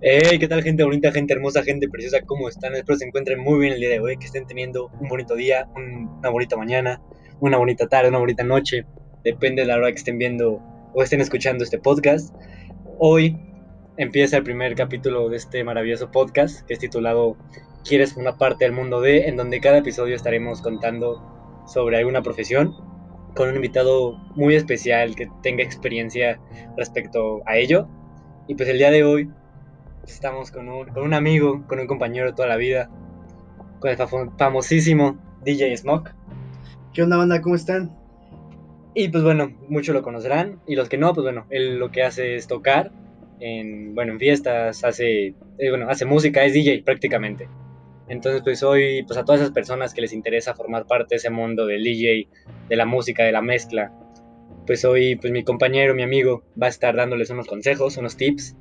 Hey, ¿qué tal gente bonita, gente hermosa, gente preciosa? ¿Cómo están? Espero se encuentren muy bien el día de hoy, que estén teniendo un bonito día, una bonita mañana, una bonita tarde, una bonita noche. Depende de la hora que estén viendo o estén escuchando este podcast. Hoy empieza el primer capítulo de este maravilloso podcast que es titulado ¿Quieres una parte del mundo de? En donde cada episodio estaremos contando sobre alguna profesión con un invitado muy especial que tenga experiencia respecto a ello. Y pues el día de hoy estamos con un, con un amigo, con un compañero de toda la vida, con el famosísimo DJ Smoke. ¿Qué onda, banda? ¿Cómo están? Y pues bueno, muchos lo conocerán, y los que no, pues bueno, él lo que hace es tocar en, bueno, en fiestas, hace, eh, bueno, hace música, es DJ prácticamente. Entonces, pues hoy, pues a todas esas personas que les interesa formar parte de ese mundo del DJ, de la música, de la mezcla, pues hoy, pues mi compañero, mi amigo, va a estar dándoles unos consejos, unos tips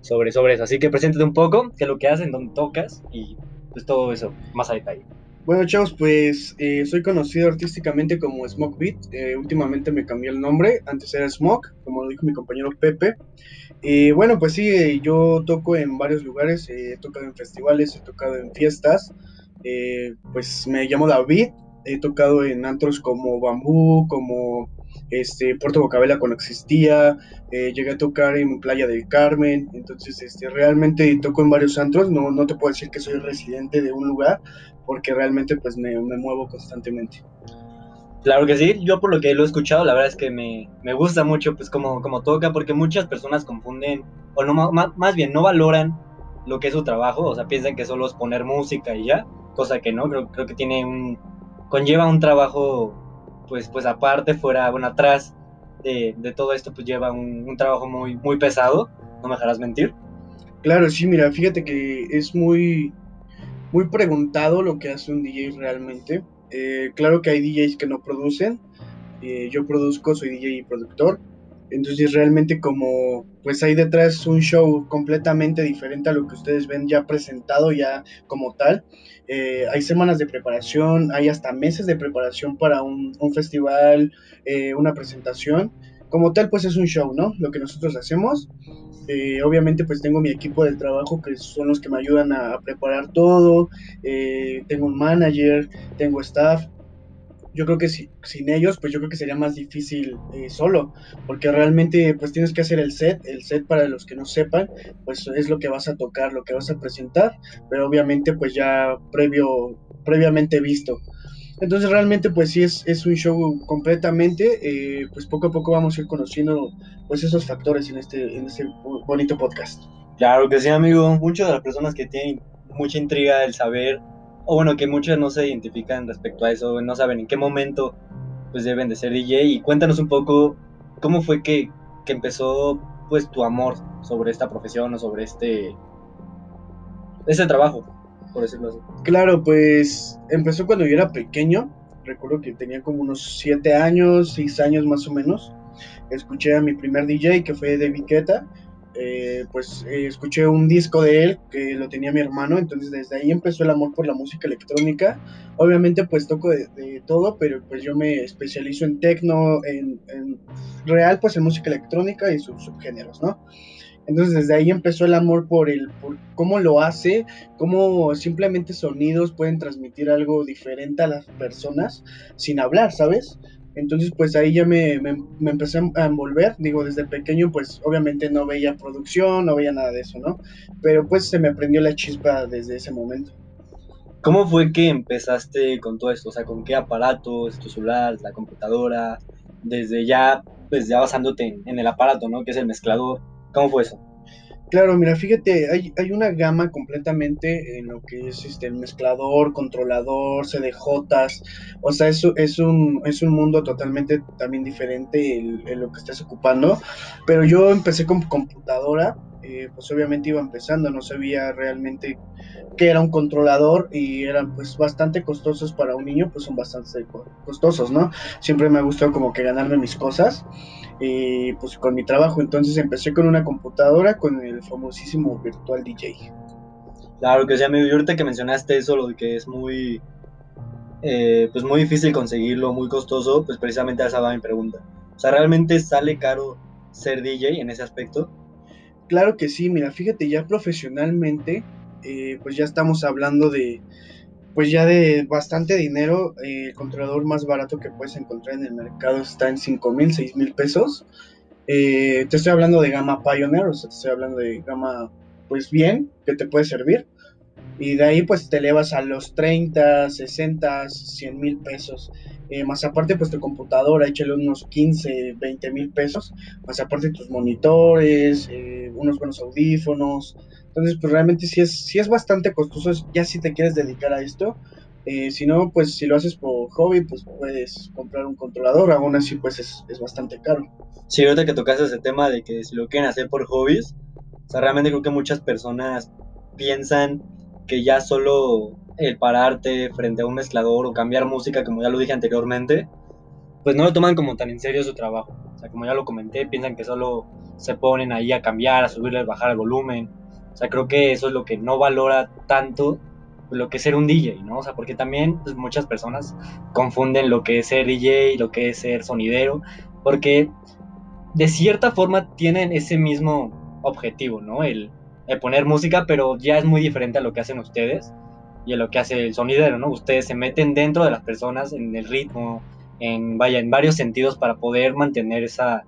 sobre, sobre eso. Así que preséntate un poco, qué es lo que hacen, dónde tocas y pues todo eso más a detalle. Bueno, chavos, pues eh, soy conocido artísticamente como Smoke Beat. Eh, últimamente me cambié el nombre, antes era Smoke, como lo dijo mi compañero Pepe. Y bueno, pues sí, eh, yo toco en varios lugares, he tocado en festivales, he tocado en fiestas. pues me llamo David, he tocado en antros como Bambú, como este, Puerto Bocabela cuando existía, eh, llegué a tocar en Playa del Carmen, entonces este, realmente toco en varios antros, no, no te puedo decir que soy residente de un lugar, porque realmente pues me, me muevo constantemente. Claro que sí, yo por lo que lo he escuchado, la verdad es que me, me gusta mucho pues como, como toca, porque muchas personas confunden, o no más, más bien no valoran lo que es su trabajo, o sea, piensan que solo es poner música y ya, cosa que no, creo, creo que tiene un, conlleva un trabajo pues, pues aparte, fuera, bueno, atrás de, todo esto, pues lleva un, trabajo muy, muy pesado, no me dejarás mentir. Claro, sí, mira, fíjate que es muy, muy preguntado lo que hace un DJ realmente. Eh, claro que hay DJs que no producen, eh, yo produzco, soy DJ y productor, entonces realmente como pues hay detrás un show completamente diferente a lo que ustedes ven ya presentado ya como tal. Eh, hay semanas de preparación, hay hasta meses de preparación para un, festival, eh, una presentación. Como tal pues es un show, ¿no? Lo que nosotros hacemos. Eh, obviamente pues tengo mi equipo de trabajo que son los que me ayudan a preparar todo. tengo un manager, tengo staff yo creo que si, sin ellos, pues yo creo que sería más difícil eh, solo, porque realmente pues tienes que hacer el set, el set para los que no sepan, pues es lo que vas a tocar, lo que vas a presentar, pero obviamente pues ya previo, previamente visto. Entonces realmente pues sí es, es un show completamente, eh, pues poco a poco vamos a ir conociendo pues esos factores en este, en este bonito podcast. Claro que sí amigo, muchas de las personas que tienen mucha intriga del saber o bueno, que muchos no se identifican respecto a eso, no saben en qué momento pues deben de ser DJ y cuéntanos un poco cómo fue que, que empezó pues tu amor sobre esta profesión o sobre este ese trabajo, por decirlo así. Claro, pues empezó cuando yo era pequeño, recuerdo que tenía como unos 7 años, 6 años más o menos. Escuché a mi primer DJ que fue David Guetta eh, pues eh, escuché un disco de él que lo tenía mi hermano, entonces desde ahí empezó el amor por la música electrónica. Obviamente pues toco de, todo, pero pues yo me especializo en techno, en, real pues en música electrónica y sus subgéneros, ¿no? Entonces desde ahí empezó el amor por el por cómo lo hace, cómo simplemente sonidos pueden transmitir algo diferente a las personas sin hablar, ¿sabes? Entonces, pues ahí ya me, me, empecé a envolver. Digo, desde pequeño, pues obviamente no veía producción, no veía nada de eso, ¿no? Pero pues se me prendió la chispa desde ese momento. ¿Cómo fue que empezaste con todo esto? O sea, ¿con qué aparatos? ¿Tu celular? ¿La computadora? Desde ya, pues ya basándote en, en el aparato, ¿no? Que es el mezclador. ¿Cómo fue eso? Claro, mira, fíjate, hay, hay, una gama completamente en lo que es este, el mezclador, controlador, CDJs, o sea, es, es, un, es un mundo totalmente también diferente en, lo que estás ocupando, pero yo empecé con computadora, eh, pues obviamente iba empezando, no sabía realmente qué era un controlador y eran pues bastante costosos para un niño, pues son bastante costosos, ¿no? Siempre me ha gustado como que ganarme mis cosas y pues con mi trabajo. Entonces empecé con una computadora con el famosísimo Virtual DJ. Claro que sí, amigo. Y ahorita que mencionaste eso, lo de que es muy, eh, pues muy difícil conseguirlo, muy costoso, pues precisamente esa va mi pregunta. O sea, ¿realmente sale caro ser DJ en ese aspecto? Claro que sí, mira, fíjate, ya profesionalmente, eh, pues ya estamos hablando de, pues ya de bastante dinero. Eh, el controlador más barato que puedes encontrar en el mercado está en 5 mil, 6 mil pesos. Eh, te estoy hablando de gama Pioneer, o sea, te estoy hablando de gama, pues bien, que te puede servir. Y de ahí pues te elevas a los 30, 60, 100 mil pesos. Más aparte pues tu computadora, échale unos 15, 20 mil pesos. Más aparte tus monitores, unos buenos audífonos, entonces, pues realmente sí es, sí es bastante costoso, ya si te quieres dedicar a esto. Eh, si no, pues si lo haces por hobby, pues puedes comprar un controlador, aún así pues es, es bastante caro. Sí, ahorita que tocas ese tema de que si lo quieren hacer por hobbies, o sea, realmente creo que muchas personas piensan que ya solo el pararte frente a un mezclador o cambiar música, como ya lo dije anteriormente, pues no lo toman como tan en serio su trabajo. O sea, como ya lo comenté, piensan que solo se ponen ahí a cambiar, a subirle, a bajar el volumen, sea, creo que eso es lo que no valora tanto lo que es ser un DJ, ¿no? O sea, porque también pues, muchas personas confunden lo que es ser DJ y lo que es ser sonidero, porque de cierta forma tienen ese mismo objetivo, ¿no? El, poner música, pero ya es muy diferente a lo que hacen ustedes y a lo que hace el sonidero, ¿no? Ustedes se meten dentro de las personas en el ritmo, en, vaya, en varios sentidos para poder mantener esa,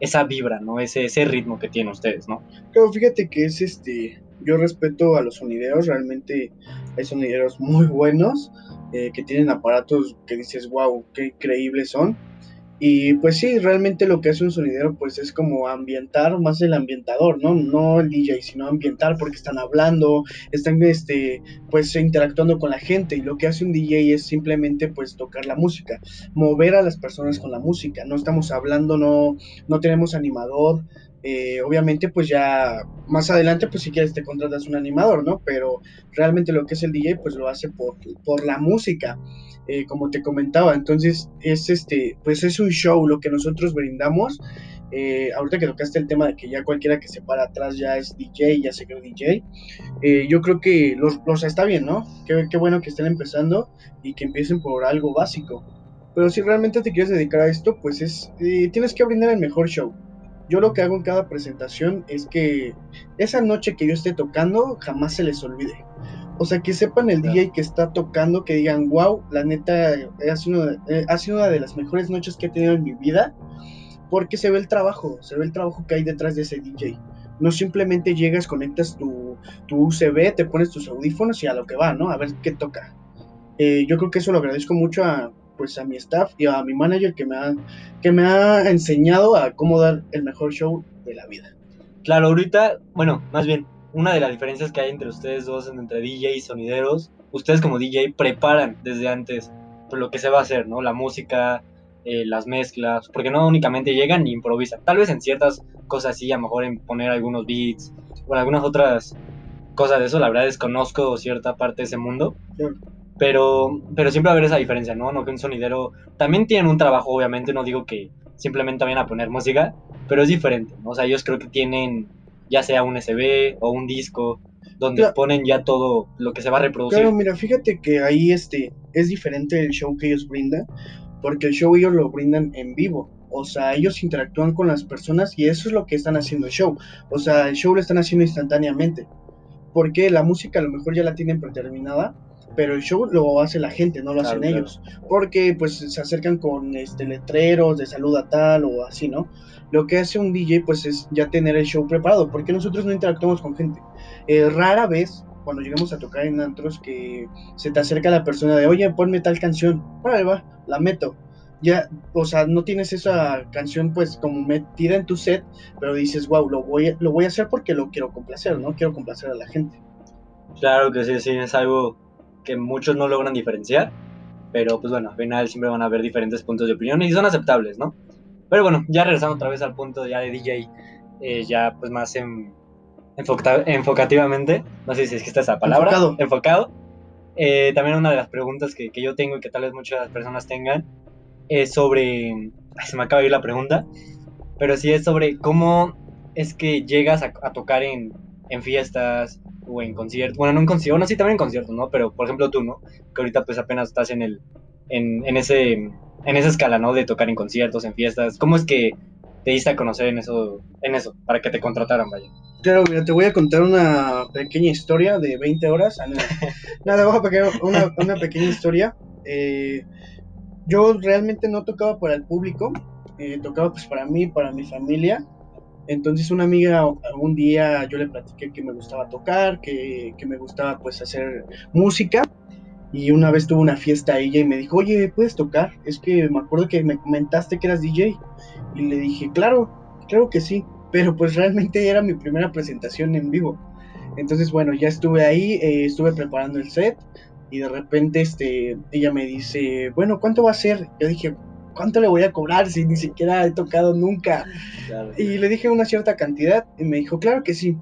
esa vibra, ¿no? Ese, ese ritmo que tienen ustedes, ¿no? Claro, fíjate que es este, yo respeto a los sonideros, realmente hay sonideros muy buenos, eh, que tienen aparatos que dices, wow, qué increíbles son, y pues sí, realmente lo que hace un sonidero pues es como ambientar más el ambientador, ¿no? No el DJ, sino ambientar porque están hablando, están este pues interactuando con la gente y lo que hace un DJ es simplemente pues tocar la música, mover a las personas con la música, no estamos hablando, no no tenemos animador, eh, obviamente pues ya más adelante pues si quieres te contratas un animador, ¿no? Pero realmente lo que es el DJ pues lo hace por, por la música, eh, como te comentaba, entonces es este, pues es un show lo que nosotros brindamos. Eh, ahorita que tocaste el tema de que ya cualquiera que se para atrás ya es DJ, ya se cree DJ, yo creo que los, los, está bien, ¿no? Qué, qué bueno que estén empezando y que empiecen por algo básico. Pero si realmente te quieres dedicar a esto, pues es, tienes que brindar el mejor show yo lo que hago en cada presentación es que esa noche que yo esté tocando jamás se les olvide. O sea, que sepan el DJ que está tocando, que digan, wow, la neta, ha sido, eh, ha sido una de las mejores noches que he tenido en mi vida, porque se ve el trabajo, se ve el trabajo que hay detrás de ese DJ. No simplemente llegas, conectas tu, tu USB, te pones tus audífonos y a lo que va, ¿no? A ver qué toca. Eh, yo creo que eso lo agradezco mucho a, pues a mi staff y a mi manager que me ha, que me ha enseñado a cómo dar el mejor show de la vida. Claro, ahorita, bueno, más bien, una de las diferencias que hay entre ustedes dos, entre DJ y sonideros, ustedes como DJ preparan desde antes pues, lo que se va a hacer, ¿no? La música, eh, las mezclas, porque no únicamente llegan y improvisan. Tal vez en ciertas cosas sí, a lo mejor en poner algunos beats o en algunas otras cosas de eso, la verdad desconozco cierta parte de ese mundo. Pero, pero siempre va a haber esa diferencia, ¿no? No que un sonidero también tienen un trabajo, obviamente, no digo que simplemente vayan a poner música, pero es diferente, ¿no? O sea, ellos creo que tienen ya sea un SB o un disco donde ponen ya todo lo que se va a reproducir. Claro, mira, fíjate que ahí este es diferente el show que ellos brindan, porque el show ellos lo brindan en vivo. O sea, ellos interactúan con las personas y eso es lo que están haciendo el show. O sea, el show lo están haciendo instantáneamente. Porque la música a lo mejor ya la tienen predeterminada pero el show lo hace la gente, no lo hacen ellos, porque pues se acercan con este letreros de saluda tal o así, ¿no? Lo que hace un DJ pues es ya tener el show preparado, porque nosotros no interactuamos con gente. Eh, rara vez cuando llegamos a tocar en antros que se te acerca la persona de, oye, ponme tal canción, órale va, la meto. Ya, o sea, no tienes esa canción pues como metida en tu set, pero dices, wow, lo voy, lo voy a hacer porque lo quiero complacer, ¿no? Quiero complacer a la gente. Claro que sí, sí, es algo que muchos no logran diferenciar, pero pues bueno, al final siempre van a haber diferentes puntos de opinión y son aceptables, ¿no? Pero bueno, ya regresando otra vez al punto ya de DJ, eh, ya pues más en, enfocativamente, no sé si es que está esa palabra, enfocado. enfocado. Eh, también una de las preguntas que, que, yo tengo y que tal vez muchas personas tengan es sobre, se me acaba de ir la pregunta, pero sí es sobre cómo es que llegas a, a tocar en, en fiestas, o en conciertos, bueno, no en conciertos, bueno, sí también en conciertos, ¿no? Pero por ejemplo tú, ¿no? Que ahorita pues apenas estás en el, en, en ese, en esa escala, ¿no? De tocar en conciertos, en fiestas, ¿cómo es que te diste a conocer en eso, en eso, para que te contrataran, vaya. Claro, mira, te voy a contar una pequeña historia de 20 horas. Ah, nada, voy a una, una pequeña historia. Eh, yo realmente no tocaba para el público, eh, tocaba pues para mí, para mi familia. Entonces una amiga un día yo le platiqué que me gustaba tocar, que, que me gustaba pues hacer música. Y una vez tuvo una fiesta ella y me dijo, oye, ¿puedes tocar? Es que me acuerdo que me comentaste que eras DJ. Y le dije, claro, claro que sí. Pero pues realmente era mi primera presentación en vivo. Entonces, bueno, ya estuve ahí, eh, estuve preparando el set y de repente este, ella me dice, bueno, ¿cuánto va a ser? Yo dije, ¿cuánto le voy a cobrar si ni siquiera he tocado nunca? Y le dije una cierta cantidad y me dijo, claro que sí.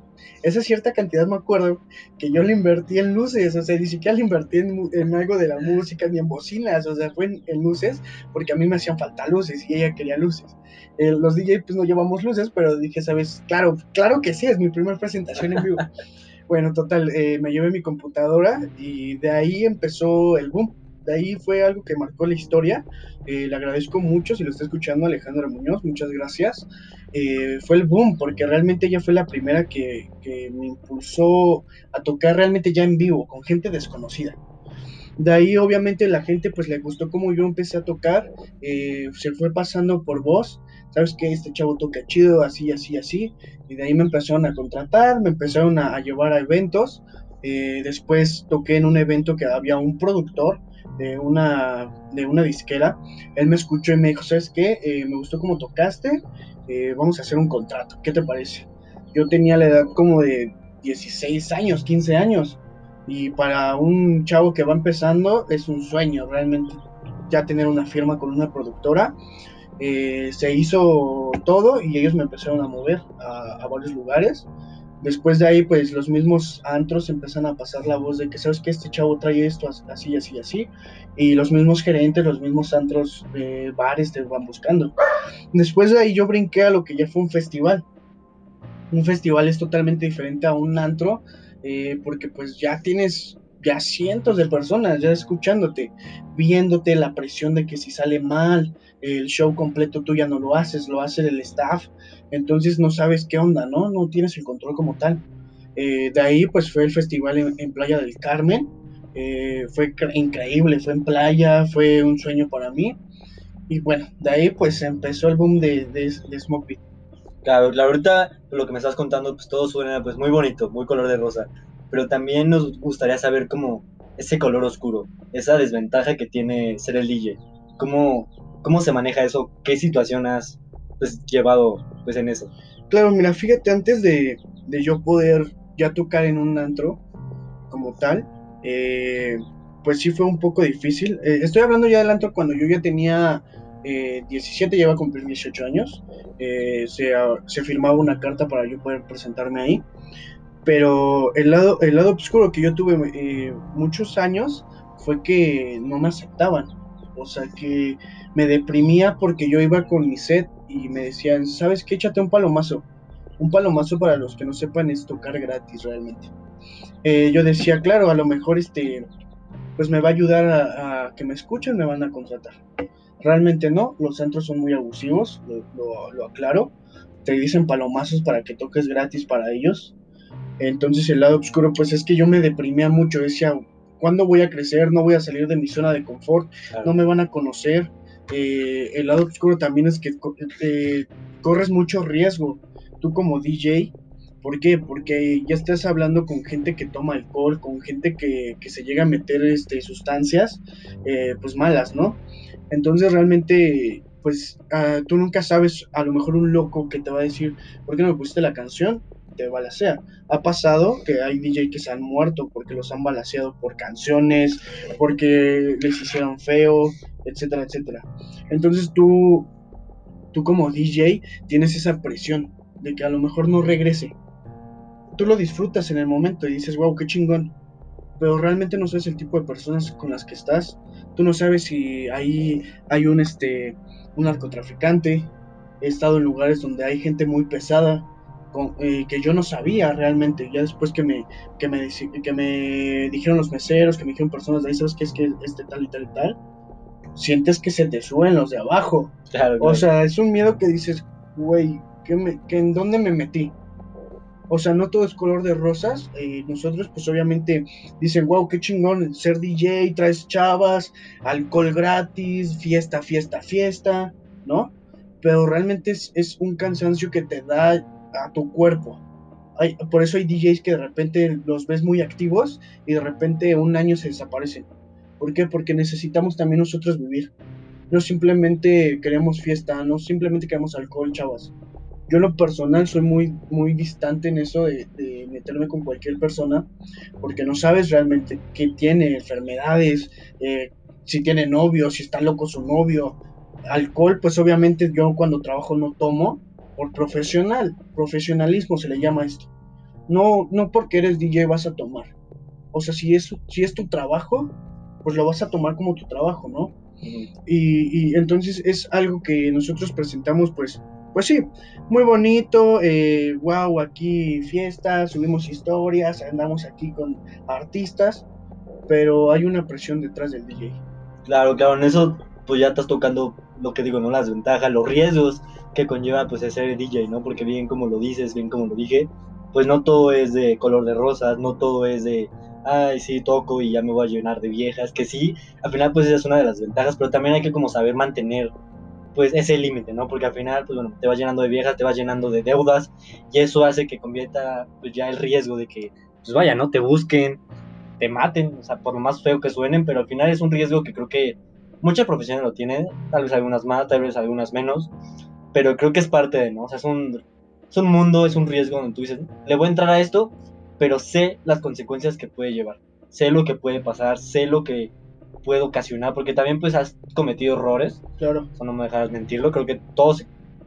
Esa cierta cantidad me acuerdo que yo le invertí en luces, o sea, ni siquiera le invertí en, algo de la música ni en bocinas, o sea, fue en, luces porque a mí me hacían falta luces y ella quería luces. Eh, los DJ pues no llevamos luces, pero dije, ¿sabes? Claro, claro que sí, es mi primera presentación en vivo. bueno, total, eh, me llevé mi computadora y de ahí empezó el boom de ahí fue algo que marcó la historia. Eh, le agradezco mucho si lo está escuchando Alejandra Muñoz, muchas gracias. Eh, fue el boom, porque realmente ella fue la primera que, que, me impulsó a tocar realmente ya en vivo, con gente desconocida. De ahí obviamente la gente pues le gustó como yo empecé a tocar, eh, se fue pasando por voz, sabes que este chavo toca chido, así, así, así, y de ahí me empezaron a contratar, me empezaron a, a llevar a eventos, después toqué en un evento que había un productor de una, de una disquera, él me escuchó y me dijo, ¿sabes qué? Eh, me gustó cómo tocaste, eh, vamos a hacer un contrato, ¿qué te parece? Yo tenía la edad como de 16 años, 15 años, y para un chavo que va empezando es un sueño realmente ya tener una firma con una productora. Eh, se hizo todo y ellos me empezaron a mover a, a varios lugares. Después de ahí, pues los mismos antros empiezan a pasar la voz de que, ¿sabes que Este chavo trae esto así, así, así. Y los mismos gerentes, los mismos antros, eh, bares te van buscando. Después de ahí yo brinqué a lo que ya fue un festival. Un festival es totalmente diferente a un antro, eh, porque pues ya tienes ya cientos de personas ya escuchándote, viéndote la presión de que si sale mal, el show completo tú ya no lo haces, lo hace el staff, entonces no sabes qué onda, ¿no? No tienes el control como tal. Eh, de ahí pues fue el festival en, Playa del Carmen, eh, fue increíble, fue en playa, fue un sueño para mí. Y bueno, de ahí pues empezó el boom de, de, de Smoke Claro, la verdad, lo que me estás contando, pues todo suena pues muy bonito, muy color de rosa pero también nos gustaría saber cómo ese color oscuro, esa desventaja que tiene ser el DJ, cómo, cómo se maneja eso, qué situación has pues, llevado pues, en eso. Claro, mira, fíjate, antes de, de yo poder ya tocar en un antro como tal, eh, pues sí fue un poco difícil. Eh, estoy hablando ya del antro cuando yo ya tenía 17, eh, ya iba a cumplir 18 años. se, se firmaba una carta para yo poder presentarme ahí. Pero el lado, el lado oscuro que yo tuve eh, muchos años fue que no me aceptaban. O sea, que me deprimía porque yo iba con mi set y me decían, ¿sabes qué? Échate un palomazo. Un palomazo para los que no sepan es tocar gratis realmente. Eh, yo decía, claro, a lo mejor este, pues me va a ayudar a, que me escuchen, me van a contratar. Realmente no, los centros son muy abusivos, lo, lo aclaro. Te dicen palomazos para que toques gratis para ellos entonces el lado oscuro, pues es que yo me deprimía mucho, decía, ¿cuándo voy a crecer? No voy a salir de mi zona de confort, no me van a conocer. Eh, el lado oscuro también es que eh, corres mucho riesgo, tú como DJ. ¿Por qué? Porque ya estás hablando con gente que toma alcohol, con gente que, se llega a meter este, sustancias, eh, pues malas, ¿no? Entonces realmente, pues ah, tú nunca sabes, a lo mejor un loco que te va a decir, ¿por qué no me pusiste la canción? Te. Ha pasado que hay DJ que se han muerto porque los han balaseado por canciones, porque les hicieron feo, etcétera, etcétera. Entonces tú, tú como DJ tienes esa presión de que a lo mejor no regrese. Tú lo disfrutas en el momento y dices, wow, qué chingón. Pero realmente no sabes el tipo de personas con las que estás. Tú no sabes si ahí hay un, este, un narcotraficante. He estado en lugares donde hay gente muy pesada eh, que yo no sabía realmente. Ya después que me, que me, que me dijeron los meseros, que me dijeron personas de ahí, ¿sabes qué es que este tal y tal y tal? Sientes que se te suben los de abajo. O sea, es un miedo que dices, güey, ¿qué me, que ¿en dónde me metí? O sea, no todo es color de rosas. Eh, nosotros, pues obviamente, dicen, wow, qué chingón ser DJ, traes chavas, alcohol gratis, fiesta, fiesta, fiesta, ¿no? Pero realmente es, es un cansancio que te da a tu cuerpo. Por eso hay DJs que de repente los ves muy activos y de repente un año se desaparecen. ¿Por qué? Porque necesitamos también nosotros vivir. No simplemente queremos fiesta, no simplemente queremos alcohol, chavas yo en lo personal soy muy, muy distante en eso de, meterme con cualquier persona, porque no sabes realmente qué tiene, enfermedades, eh, si tiene novio, si está loco su novio. Alcohol, pues obviamente yo cuando trabajo no tomo, por profesional, profesionalismo se le llama esto. No, no porque eres DJ vas a tomar. O sea, si es, si es tu trabajo, pues lo vas a tomar como tu trabajo, ¿no? y, y entonces es algo que nosotros presentamos pues pues sí, muy bonito, eh, wow, aquí fiestas, subimos historias, andamos aquí con artistas, pero hay una presión detrás del DJ. Claro, claro, en eso pues ya estás tocando lo que digo, ¿no? Las ventajas, los riesgos que conlleva pues ser DJ, ¿no? Porque bien como lo dices, bien como lo dije, pues no todo es de color de rosas, no todo es de, ay, sí, toco y ya me voy a llenar de viejas, que sí, al final pues esa es una de las ventajas, pero también hay que como saber mantener pues ese límite, ¿no? Porque al final, pues bueno, te vas llenando de viejas, te vas llenando de deudas y eso hace que convierta pues ya el riesgo de que, pues vaya, ¿no? Te busquen, te maten, o sea, por lo más feo que suenen, pero al final es un riesgo que creo que muchas profesiones lo tienen, tal vez algunas más, tal vez algunas menos, pero creo que es parte de, ¿no? O sea, es un, es un mundo, es un riesgo donde tú dices, le voy a entrar a esto, pero sé las consecuencias que puede llevar, sé lo que puede pasar, sé lo que puede ocasionar, porque también pues has cometido errores. Claro. no me dejas mentirlo, creo que todos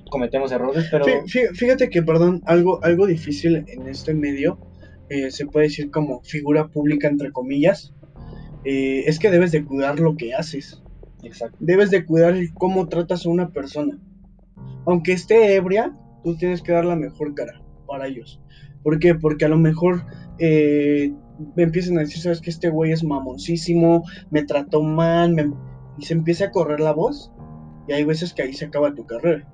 cometemos errores, pero... Fíjate que, perdón, algo, algo difícil en este medio, eh, se puede decir como figura pública, entre comillas, eh, es que debes de cuidar lo que haces. Exacto. Debes de cuidar cómo tratas a una persona. Aunque esté ebria, tú tienes que dar la mejor cara para ellos. ¿Por qué? Porque a lo mejor eh, me empiezan a decir, sabes que este güey es mamoncísimo, me trató mal, y se empieza a correr la voz, y hay veces que ahí se acaba tu carrera.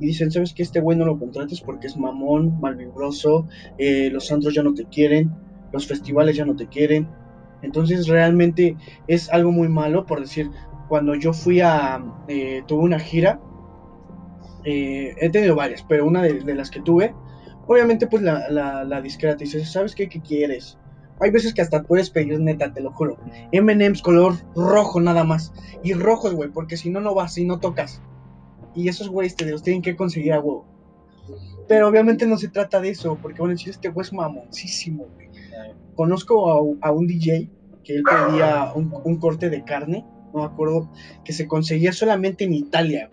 Y dicen, sabes que este güey no lo contrates porque es mamón, malvibroso, eh, los antros ya no te quieren, los festivales ya no te quieren. Entonces realmente es algo muy malo, por decir, cuando yo fui a, eh, tuve una gira, eh, he tenido varias, pero una de, las que tuve, obviamente pues la, la, la disquera te dice, ¿sabes qué? ¿Qué quieres? Hay veces que hasta puedes pedir neta, te lo juro. MM's color rojo nada más. Y rojos, güey, porque si no, no vas y no tocas. Y esos güeyes te los tienen que conseguir a huevo. Pero obviamente no se trata de eso, porque bueno, si este güey es mamoncísimo, güey. Conozco a, un DJ que él pedía un, corte de carne, no me acuerdo, que se conseguía solamente en Italia,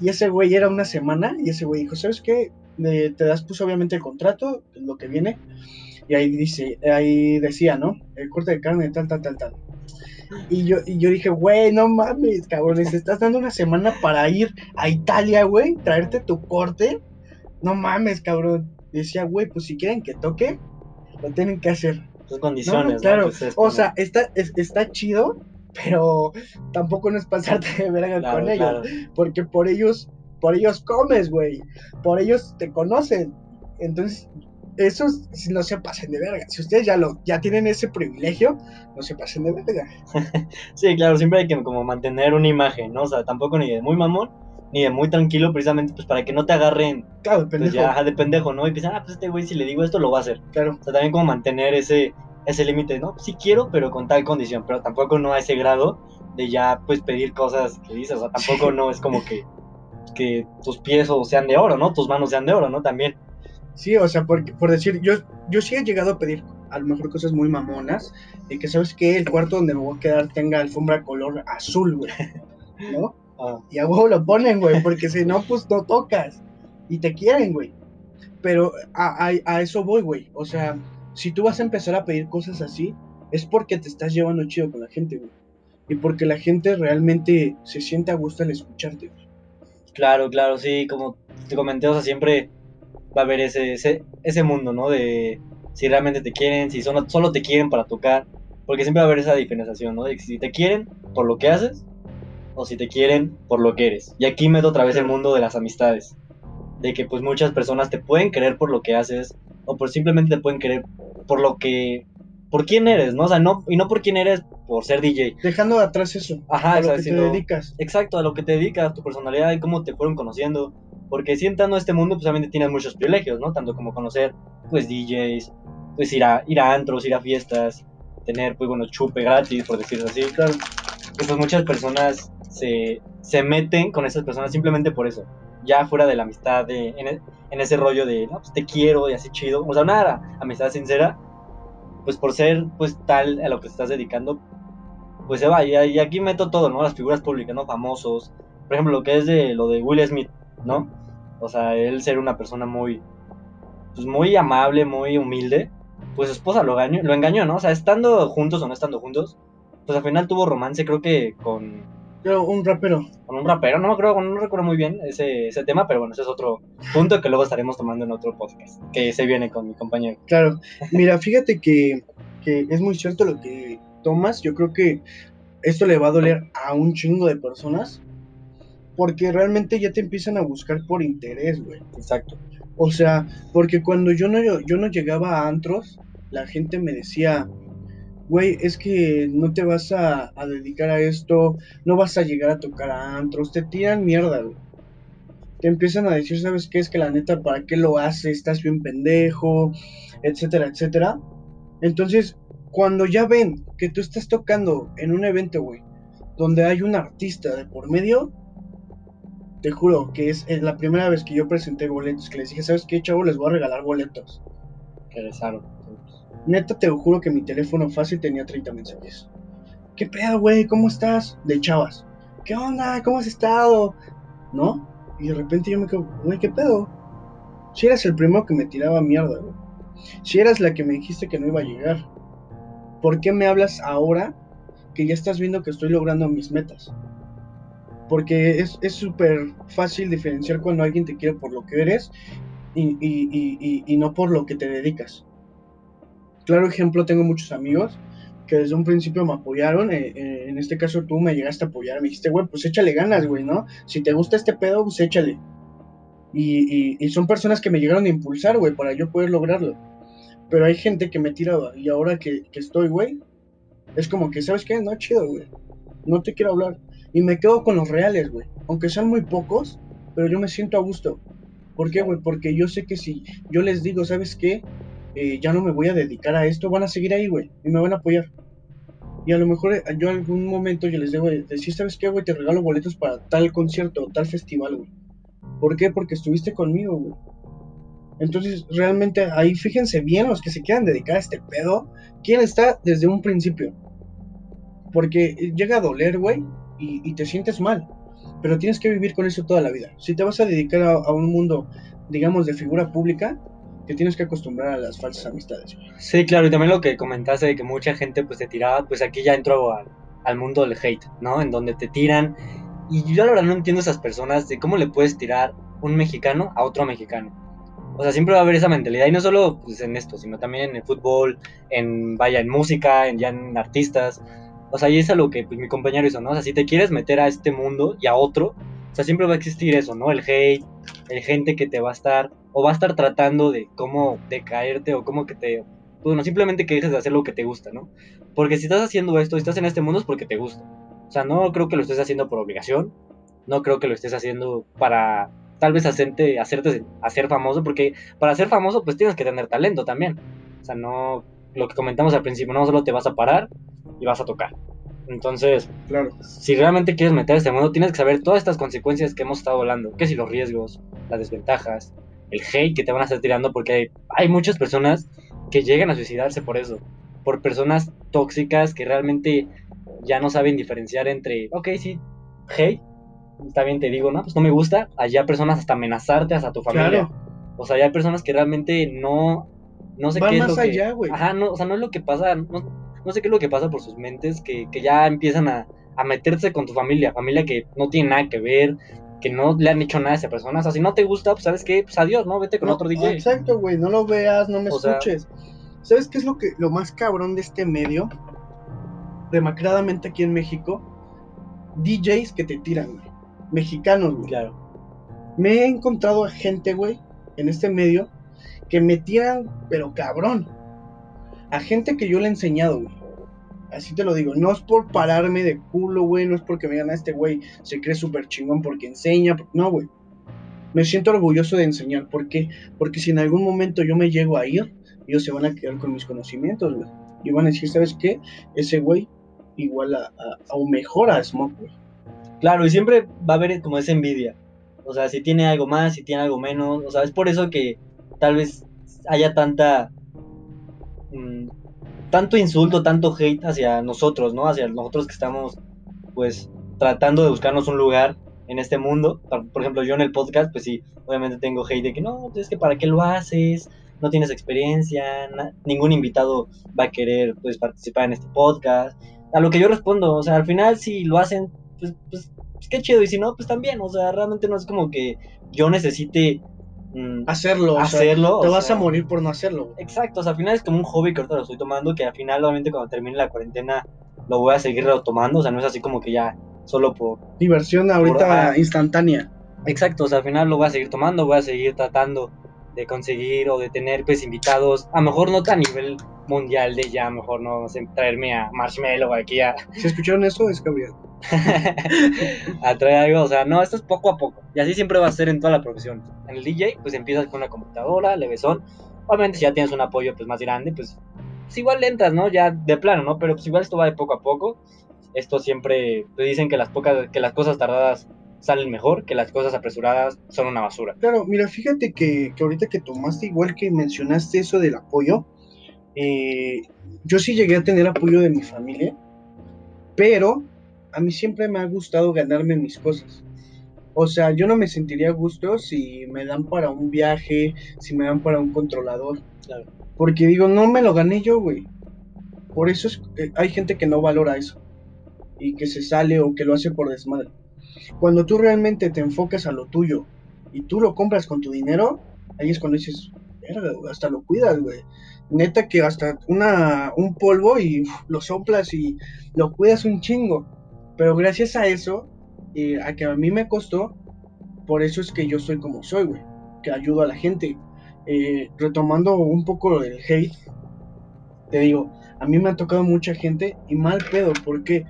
Y ese güey era una semana, y ese güey dijo, ¿sabes qué? te das, pues obviamente el contrato, lo que viene, y ahí dice, ahí decía, ¿no? El corte de carne, tal, tal, tal, tal. Y yo, y yo dije, güey, no mames, cabrón, te estás dando una semana para ir a Italia, güey, traerte tu corte. No mames, cabrón. decía, güey, pues si quieren que toque, lo tienen que hacer. Sus condiciones, claro. Pues o sea, está, está chido, pero tampoco no es pasarte de verga con ellos. Porque por ellos, por ellos comes, güey. Por ellos te conocen. Entonces, eso no se pasen de verga. Si ustedes ya lo ya tienen ese privilegio, no se pasen de verga. sí, claro, siempre hay que como mantener una imagen, ¿no? O sea, tampoco ni de muy mamón, ni de muy tranquilo, precisamente pues para que no te agarren claro, de pues, pendejo. de pendejo, ¿no? Y piensan, ah, pues este güey si le digo esto lo va a hacer. Claro. O sea, también como mantener ese ese límite, ¿no? Sí quiero, pero con tal condición, pero tampoco no a ese grado de ya pues pedir cosas que dices, o sea, tampoco no es como que que tus pies sean de oro, ¿no? Tus manos sean de oro, ¿no? También. Sí, o sea, por, por decir, yo, yo sí he llegado a pedir a lo mejor cosas muy mamonas, de que sabes que el cuarto donde me voy a quedar tenga alfombra color azul, güey, ¿no? Ah. Y a huevo lo ponen, güey, porque si no, pues no tocas. Y te quieren, güey. Pero a, a, a eso voy, güey. O sea, si tú vas a empezar a pedir cosas así, es porque te estás llevando chido con la gente, güey. Y porque la gente realmente se siente a gusto al escucharte, güey. Claro, claro, sí, como te comenté, o sea, siempre va a haber ese, ese, ese mundo, ¿no? De si realmente te quieren, si solo, solo te quieren para tocar, porque siempre va a haber esa diferenciación, ¿no? De si te quieren por lo que haces o si te quieren por lo que eres. Y aquí meto otra vez el mundo de las amistades. de que pues muchas personas te pueden querer por lo que haces o por simplemente te pueden querer por lo que por quién eres, ¿no? O sea, no y no por quién eres por ser DJ. Dejando atrás eso. Ajá, a lo que te dedicas. Exacto, a lo que te dedicas, tu personalidad y cómo te fueron conociendo. Porque si entrando a este mundo, pues obviamente tienes muchos privilegios, ¿no? Tanto como conocer, pues, DJs, pues ir a, ir a antros, ir a fiestas, tener, pues, bueno, chupe gratis, por decirlo así. Claro. Y pues muchas personas se, se meten con esas personas simplemente por eso. Ya fuera de la amistad, de, en, e- en ese rollo de, no, pues te quiero y así chido. O sea, una amistad sincera, pues por ser, pues, tal a lo que te estás dedicando, pues se va. Y, y aquí meto todo, ¿no? Las figuras públicas, ¿no? Famosos. Por ejemplo, lo que es de lo de Will Smith, ¿no? O sea, él ser una persona muy, pues muy amable, muy humilde. Pues su esposa lo engañó, lo engañó, ¿no? O sea, estando juntos o no estando juntos, pues al final tuvo romance, creo que con, Pero un rapero. con un rapero, no me acuerdo, no recuerdo muy bien ese, ese tema, pero bueno, ese es otro punto que luego estaremos tomando en otro podcast, que se viene con mi compañero. Claro. Mira, fíjate que, que es muy cierto lo que tomas. Yo creo que esto le va a doler a un chingo de personas. Porque realmente ya te empiezan a buscar por interés, güey. Exacto. O sea, porque cuando yo no, yo no llegaba a antros, la gente me decía, güey, es que no te vas a, dedicar a esto, no vas a llegar a tocar a antros, te tiran mierda, güey. Te empiezan a decir, ¿sabes qué? Es que la neta, ¿para qué lo haces? Estás bien pendejo, etcétera, etcétera. Entonces, cuando ya ven que tú estás tocando en un evento, güey, donde hay un artista de por medio, te juro que es la primera vez que yo presenté boletos, que les dije, ¿sabes qué, chavo? Les voy a regalar boletos. Que regresaron. Neta, te juro que mi teléfono fácil tenía 30 mensajes. ¿Qué pedo, güey? ¿Cómo estás? De chavas. ¿Qué onda? ¿Cómo has estado? ¿No? Y de repente yo me quedo, güey, ¿qué pedo? Si eras el primero que me tiraba mierda, güey. Si eras la que me dijiste que no iba a llegar. ¿Por qué me hablas ahora que ya estás viendo que estoy logrando mis metas? Porque es súper fácil diferenciar cuando alguien te quiere por lo que eres y- y- y- y no por lo que te dedicas. Claro ejemplo, tengo muchos amigos que desde un principio me apoyaron. eh, eh, en este caso tú me llegaste a apoyar. Me dijiste, güey, pues échale ganas, güey, ¿no? Si te gusta este pedo, pues échale. Y, y- y son personas que me llegaron a impulsar, güey, para yo poder lograrlo. Pero hay gente que me tiraba. Y ahora que, que estoy, güey, es como que, ¿sabes qué? No, chido, güey. No te quiero hablar. Y me quedo con los reales, güey. Aunque sean muy pocos, pero yo me siento a gusto. ¿Por qué, güey? Porque yo sé que si yo les digo, ¿sabes qué? Eh, ya no me voy a dedicar a esto, van a seguir ahí, güey. Y me van a apoyar. Y a lo mejor eh, yo algún momento yo les debo de decir, ¿sabes qué, güey? Te regalo boletos para tal concierto o tal festival, güey. ¿Por qué? Porque estuviste conmigo, güey. Entonces, realmente ahí fíjense bien los que se quieran dedicar a este pedo, quién está desde un principio. Porque llega a doler, güey, y, te sientes mal. Pero tienes que vivir con eso toda la vida. Si te vas a dedicar a un mundo, digamos, de figura pública, te tienes que acostumbrar a las falsas amistades. Sí, claro, y también lo que comentaste de que mucha gente pues te tiraba, pues aquí ya entro al, al mundo del hate, ¿no? En donde te tiran. Y yo la verdad no entiendo esas personas de cómo le puedes tirar un mexicano a otro mexicano. O sea, siempre va a haber esa mentalidad, y no solo pues, en esto, sino también en el fútbol, en, vaya, en música, en, ya en artistas. O sea, y es a lo que pues, mi compañero hizo, ¿no? O sea, si te quieres meter a este mundo y a otro, o sea, siempre va a existir eso, ¿no? El hate, el gente que te va a estar, o va a estar tratando de cómo decaerte o cómo que te, bueno, simplemente que dejes de hacer lo que te gusta, ¿no? Porque si estás haciendo esto, si estás en este mundo es porque te gusta. O sea, no creo que lo estés haciendo por obligación, no creo que lo estés haciendo para tal vez hacerte, hacerte hacer famoso, porque para ser famoso pues tienes que tener talento también. O sea, no, lo que comentamos al principio, no solo te vas a parar y vas a tocar. Entonces, Claro. si realmente quieres meter este mundo, tienes que saber todas estas consecuencias que hemos estado hablando. Que si los riesgos, las desventajas, el hate que te van a estar tirando, porque hay, hay muchas personas que llegan a suicidarse por eso. Por personas tóxicas que realmente ya no saben diferenciar entre, ok, sí, hate, está bien, te digo, no, pues no me gusta. Allá personas hasta amenazarte, hasta tu familia. Claro. O sea, ya hay personas que realmente no, no sé Van qué es más lo que... allá, güey. Ajá, no, o sea, no es lo que pasa, no, no sé qué es lo que pasa por sus mentes, que, que ya empiezan a, a meterse con tu familia, familia que no tiene nada que ver, que no le han hecho nada a esa persona. O sea, si no te gusta, pues sabes qué, pues adiós, ¿no? Vete con No, otro DJ. Exacto, güey, no lo veas, no me O sea- escuches. ¿Sabes qué es lo que lo más cabrón de este medio? Demacradamente aquí en México, DJs que te tiran, güey. Mexicanos, güey. Claro. me he encontrado a gente, güey, en este medio, que me tiran, pero cabrón. A gente que yo le he enseñado, güey. Así te lo digo, no es por pararme de culo, güey, no es porque me digan a este güey se cree súper chingón porque enseña, no, güey. Me siento orgulloso de enseñar, ¿por qué? Porque si en algún momento yo me llego a ir, ellos se van a quedar con mis conocimientos, güey. Y van a decir, ¿sabes qué? Ese güey igual a, o mejor a Smoke, güey. Claro, y siempre va a haber como esa envidia. O sea, si tiene algo más, si tiene algo menos. O sea, es por eso que tal vez haya tanta. Mm, tanto insulto, tanto hate hacia nosotros, ¿no? Hacia nosotros que estamos, pues, tratando de buscarnos un lugar en este mundo. Por ejemplo, yo en el podcast, pues sí, obviamente tengo hate de que no, es que para qué lo haces, no tienes experiencia, ningún invitado va a querer, pues, participar en este podcast. A lo que yo respondo, o sea, al final si lo hacen, pues, pues pues qué chido, y si no, pues también, o sea, realmente no es como que yo necesite mm, hacerlo, hacerlo. te vas a morir por no hacerlo. Exacto, o sea, al final es como un hobby que ahorita lo estoy tomando, que al final, obviamente, cuando termine la cuarentena, lo voy a seguir retomando, o sea, no es así como que ya solo por... Diversión ahorita instantánea. Exacto, o sea, al final lo voy a seguir tomando, voy a seguir tratando de conseguir o de tener pues invitados, a lo mejor no tan a nivel mundial de ya, mejor no sé, traerme a Marshmallow aquí a... Si escucharon eso, es Gabriel. a traer algo, o sea, no, esto es poco a poco. Y así siempre va a ser en toda la profesión. En el DJ, pues empiezas con una computadora, levesón. Obviamente si ya tienes un apoyo pues más grande, pues, pues igual le entras, ¿no? Ya de plano, ¿no? Pero pues igual esto va de poco a poco. Esto siempre, te dicen que las, pocas, que las cosas tardadas salen mejor, que las cosas apresuradas son una basura. Claro, mira, fíjate que, que ahorita que tomaste, igual que mencionaste eso del apoyo, eh, yo sí llegué a tener apoyo de mi familia, pero a mí siempre me ha gustado ganarme mis cosas. O sea, yo no me sentiría a gusto si me dan para un viaje, si me dan para un controlador. Porque digo, no me lo gané yo, güey. Por eso es, hay gente que no valora eso. Y que se sale o que lo hace por desmadre. Cuando tú realmente te enfocas a lo tuyo y tú lo compras con tu dinero, ahí es cuando dices, hasta lo cuidas, güey neta que hasta una, un polvo y lo soplas y lo cuidas un chingo. Pero gracias a eso, eh, a que a mí me costó, por eso es que yo soy como soy, güey. Que ayudo a la gente. Eh, retomando un poco lo del hate, te digo, a mí me ha tocado mucha gente y mal pedo. ¿Por qué?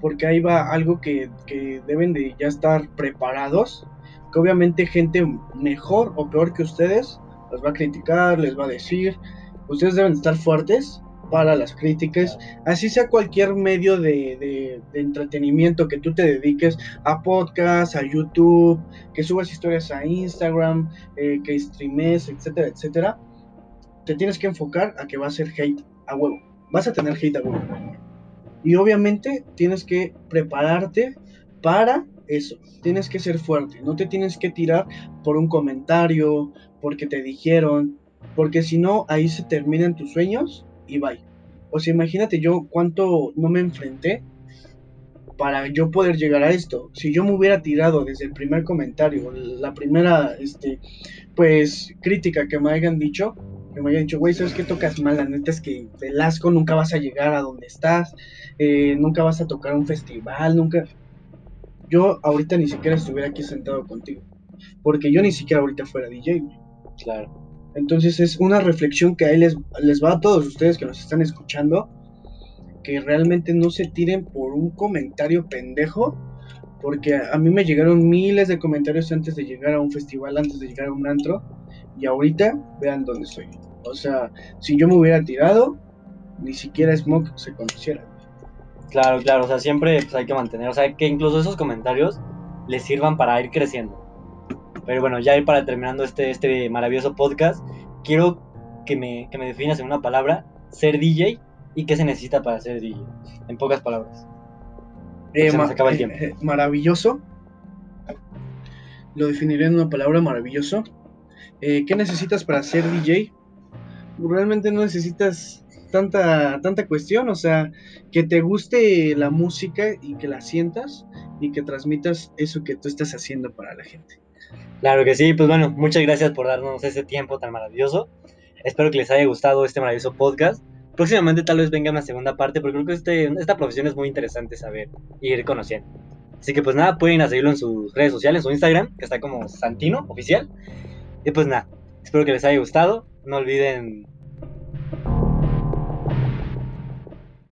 Porque ahí va algo que, que deben de ya estar preparados. Que obviamente gente mejor o peor que ustedes los va a criticar, les va a decir, ustedes deben estar fuertes para las críticas, así sea cualquier medio de, entretenimiento que tú te dediques, a podcast, a YouTube, que subas historias a Instagram, eh, que streames, etcétera, etcétera, te tienes que enfocar a que va a ser hate a huevo, vas a tener hate a huevo. Y obviamente tienes que prepararte para eso, tienes que ser fuerte, no te tienes que tirar por un comentario, porque te dijeron, porque si no, ahí se terminan tus sueños y bye. O sea, imagínate yo cuánto no me enfrenté para yo poder llegar a esto. Si yo me hubiera tirado desde el primer comentario, la primera, este, pues, crítica que me hayan dicho, que me hayan dicho, güey, ¿sabes qué tocas mal? La neta es que Velasco nunca vas a llegar a donde estás, eh, nunca vas a tocar un festival, nunca... Yo ahorita ni siquiera estuviera aquí sentado contigo, porque yo ni siquiera ahorita fuera DJ. Claro. Entonces es una reflexión que ahí les, les va a todos ustedes que nos están escuchando, que realmente no se tiren por un comentario pendejo, porque a mí me llegaron miles de comentarios antes de llegar a un festival, antes de llegar a un antro, y ahorita vean dónde estoy. O sea, si yo me hubiera tirado, ni siquiera Smoke se conociera. Claro, claro, o sea, siempre pues, hay que mantener, o sea, que incluso esos comentarios les sirvan para ir creciendo. Pero bueno, ya para terminando este, este maravilloso podcast, quiero que me, que me definas en una palabra ser DJ y qué se necesita para ser DJ. En pocas palabras. Eh, acaba el tiempo. Eh, maravilloso. Lo definiré en una palabra maravilloso. Eh, ¿Qué necesitas para ser DJ? Realmente no necesitas tanta, tanta cuestión, o sea, que te guste la música y que la sientas y que transmitas eso que tú estás haciendo para la gente. Claro que sí, pues bueno, muchas gracias por darnos ese tiempo tan maravilloso. Espero que les haya gustado este maravilloso podcast. Próximamente tal vez venga una segunda parte, porque creo que este, esta profesión es muy interesante saber y ir conociendo. Así que pues nada, pueden seguirlo en sus redes sociales, en su Instagram, que está como Santino Oficial. Y pues nada, espero que les haya gustado. No olviden